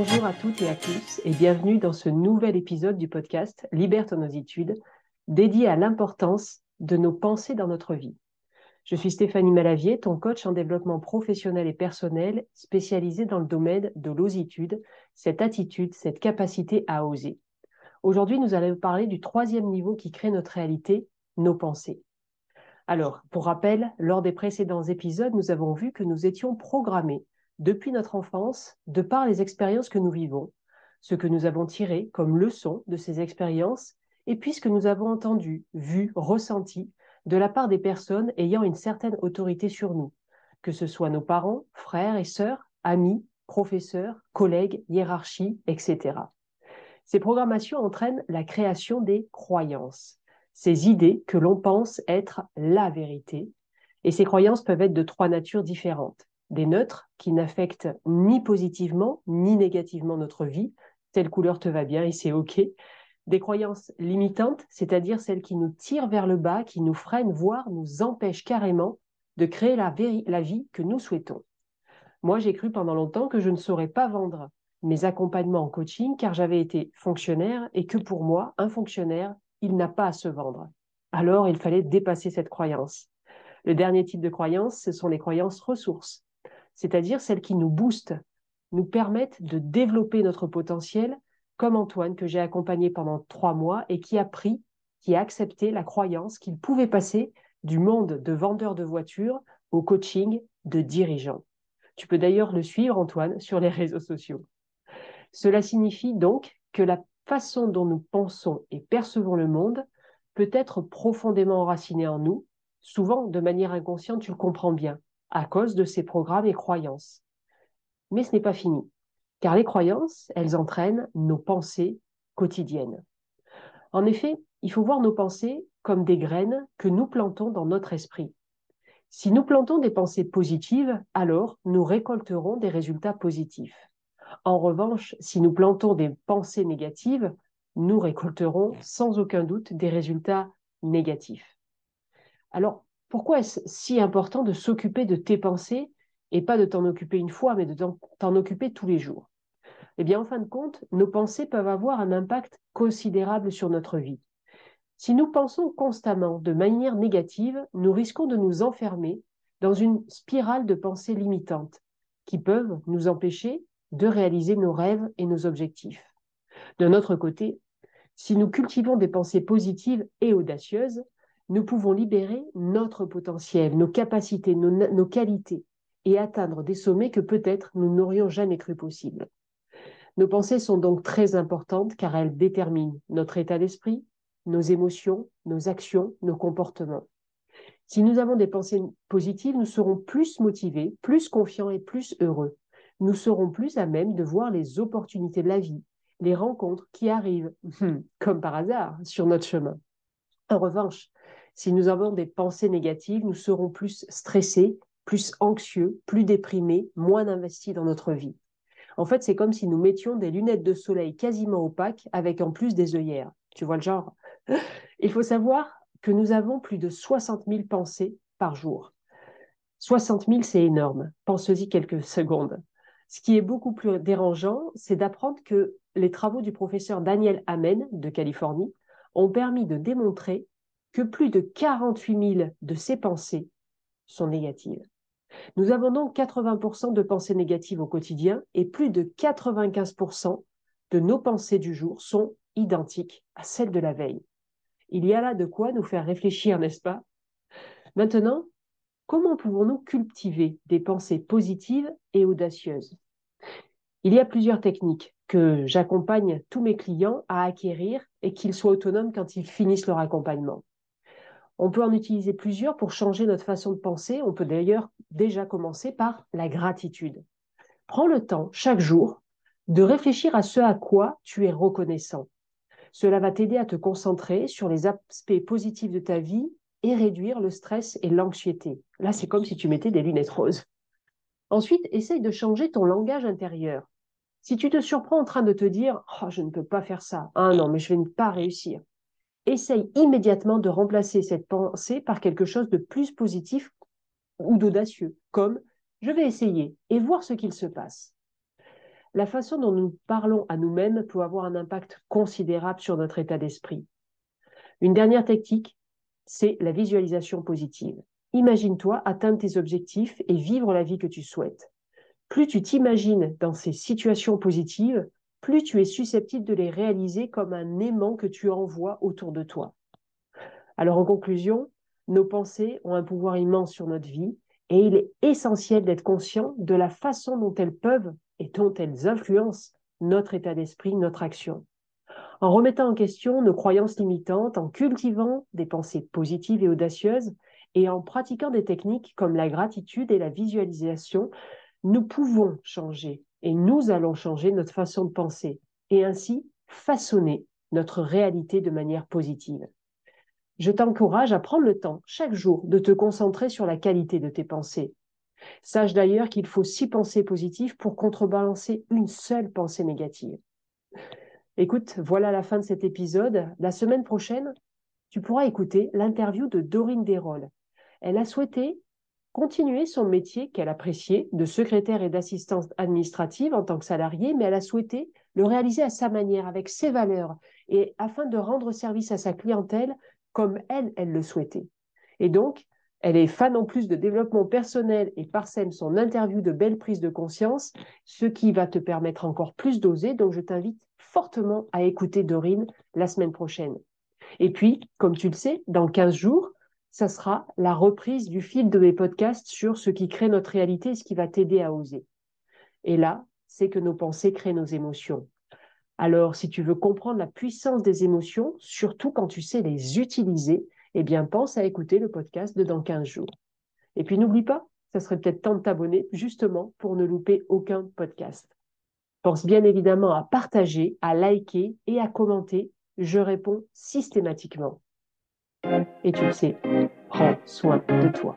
Bonjour à toutes et à tous et bienvenue dans ce nouvel épisode du podcast Libère ton ositude, dédié à l'importance de nos pensées dans notre vie. Je suis Stéphanie Malavier, ton coach en développement professionnel et personnel spécialisé dans le domaine de l'ositude, cette attitude, cette capacité à oser. Aujourd'hui, nous allons parler du troisième niveau qui crée notre réalité, nos pensées. Alors, pour rappel, lors des précédents épisodes, nous avons vu que nous étions programmés depuis notre enfance, de par les expériences que nous vivons, ce que nous avons tiré comme leçon de ces expériences, et puis ce que nous avons entendu, vu, ressenti de la part des personnes ayant une certaine autorité sur nous, que ce soit nos parents, frères et sœurs, amis, professeurs, collègues, hiérarchie, etc. Ces programmations entraînent la création des croyances, ces idées que l'on pense être la vérité, et ces croyances peuvent être de trois natures différentes des neutres qui n'affectent ni positivement ni négativement notre vie. Telle couleur te va bien et c'est OK. Des croyances limitantes, c'est-à-dire celles qui nous tirent vers le bas, qui nous freinent, voire nous empêchent carrément de créer la, la vie que nous souhaitons. Moi, j'ai cru pendant longtemps que je ne saurais pas vendre mes accompagnements en coaching car j'avais été fonctionnaire et que pour moi, un fonctionnaire, il n'a pas à se vendre. Alors, il fallait dépasser cette croyance. Le dernier type de croyance, ce sont les croyances ressources c'est-à-dire celles qui nous boostent, nous permettent de développer notre potentiel, comme Antoine que j'ai accompagné pendant trois mois et qui a pris, qui a accepté la croyance qu'il pouvait passer du monde de vendeur de voitures au coaching de dirigeant. Tu peux d'ailleurs le suivre, Antoine, sur les réseaux sociaux. Cela signifie donc que la façon dont nous pensons et percevons le monde peut être profondément enracinée en nous, souvent de manière inconsciente, tu le comprends bien à cause de ces programmes et croyances. Mais ce n'est pas fini, car les croyances, elles entraînent nos pensées quotidiennes. En effet, il faut voir nos pensées comme des graines que nous plantons dans notre esprit. Si nous plantons des pensées positives, alors nous récolterons des résultats positifs. En revanche, si nous plantons des pensées négatives, nous récolterons sans aucun doute des résultats négatifs. Alors, pourquoi est-ce si important de s'occuper de tes pensées et pas de t'en occuper une fois, mais de t'en occuper tous les jours? Eh bien, en fin de compte, nos pensées peuvent avoir un impact considérable sur notre vie. Si nous pensons constamment de manière négative, nous risquons de nous enfermer dans une spirale de pensées limitantes qui peuvent nous empêcher de réaliser nos rêves et nos objectifs. De notre côté, si nous cultivons des pensées positives et audacieuses, nous pouvons libérer notre potentiel, nos capacités, nos, qualités et atteindre des sommets que peut-être nous n'aurions jamais cru possibles. Nos pensées sont donc très importantes car elles déterminent notre état d'esprit, nos émotions, nos actions, nos comportements. Si nous avons des pensées positives, nous serons plus motivés, plus confiants et plus heureux. Nous serons plus à même de voir les opportunités de la vie, les rencontres qui arrivent, comme par hasard, sur notre chemin. En revanche, si nous avons des pensées négatives, nous serons plus stressés, plus anxieux, plus déprimés, moins investis dans notre vie. En fait, c'est comme si nous mettions des lunettes de soleil quasiment opaques avec en plus des œillères. Tu vois le genre Il faut savoir que nous avons plus de 60 000 pensées par jour. 60 000, c'est énorme. Pense-y quelques secondes. Ce qui est beaucoup plus dérangeant, c'est d'apprendre que les travaux du professeur Daniel Amen de Californie ont permis de démontrer plus de 48 000 de ces pensées sont négatives. Nous avons donc 80% de pensées négatives au quotidien et plus de 95% de nos pensées du jour sont identiques à celles de la veille. Il y a là de quoi nous faire réfléchir, n'est-ce pas? Maintenant, comment pouvons-nous cultiver des pensées positives et audacieuses? Il y a plusieurs techniques que j'accompagne tous mes clients à acquérir et qu'ils soient autonomes quand ils finissent leur accompagnement. On peut en utiliser plusieurs pour changer notre façon de penser. On peut d'ailleurs déjà commencer par la gratitude. Prends le temps chaque jour de réfléchir à ce à quoi tu es reconnaissant. Cela va t'aider à te concentrer sur les aspects positifs de ta vie et réduire le stress et l'anxiété. Là, c'est comme si tu mettais des lunettes roses. Ensuite, essaye de changer ton langage intérieur. Si tu te surprends en train de te dire oh, je ne peux pas faire ça, ah non, mais je vais ne pas réussir, essaye immédiatement de remplacer cette pensée par quelque chose de plus positif ou d'audacieux, comme je vais essayer et voir ce qu'il se passe. la façon dont nous parlons à nous-mêmes peut avoir un impact considérable sur notre état d'esprit. Une dernière technique, c'est la visualisation positive. Imagine-toi atteindre tes objectifs et vivre la vie que tu souhaites. Plus tu t'imagines dans ces situations positives, plus tu es susceptible de les réaliser comme un aimant que tu envoies autour de toi. Alors en conclusion, nos pensées ont un pouvoir immense sur notre vie et il est essentiel d'être conscient de la façon dont elles peuvent et dont elles influencent notre état d'esprit, notre action. En remettant en question nos croyances limitantes, en cultivant des pensées positives et audacieuses, et en pratiquant des techniques comme la gratitude et la visualisation, nous pouvons changer et nous allons changer notre façon de penser et ainsi façonner notre réalité de manière positive. Je t'encourage à prendre le temps chaque jour de te concentrer sur la qualité de tes pensées. Sache d'ailleurs qu'il faut six pensées positives pour contrebalancer une seule pensée négative. Écoute, voilà la fin de cet épisode. La semaine prochaine, tu pourras écouter l'interview de Dorine Desrolles. Elle a souhaité continuer son métier qu'elle appréciait de secrétaire et d'assistante administrative en tant que salariée, mais elle a souhaité le réaliser à sa manière, avec ses valeurs, et afin de rendre service à sa clientèle comme elle, elle le souhaitait. Et donc, elle est fan en plus de développement personnel et parsème son interview de belle prise de conscience, ce qui va te permettre encore plus d'oser. Donc, je t'invite fortement à écouter Dorine la semaine prochaine. Et puis, comme tu le sais, dans 15 jours, ça sera la reprise du fil de mes podcasts sur ce qui crée notre réalité et ce qui va t'aider à oser. Et là, c'est que nos pensées créent nos émotions. Alors, si tu veux comprendre la puissance des émotions, surtout quand tu sais les utiliser, eh bien, pense à écouter le podcast de dans 15 jours. Et puis, n'oublie pas, ça serait peut-être temps de t'abonner justement pour ne louper aucun podcast. Pense bien évidemment à partager, à liker et à commenter. Je réponds systématiquement. Et tu le sais, prends soin de toi.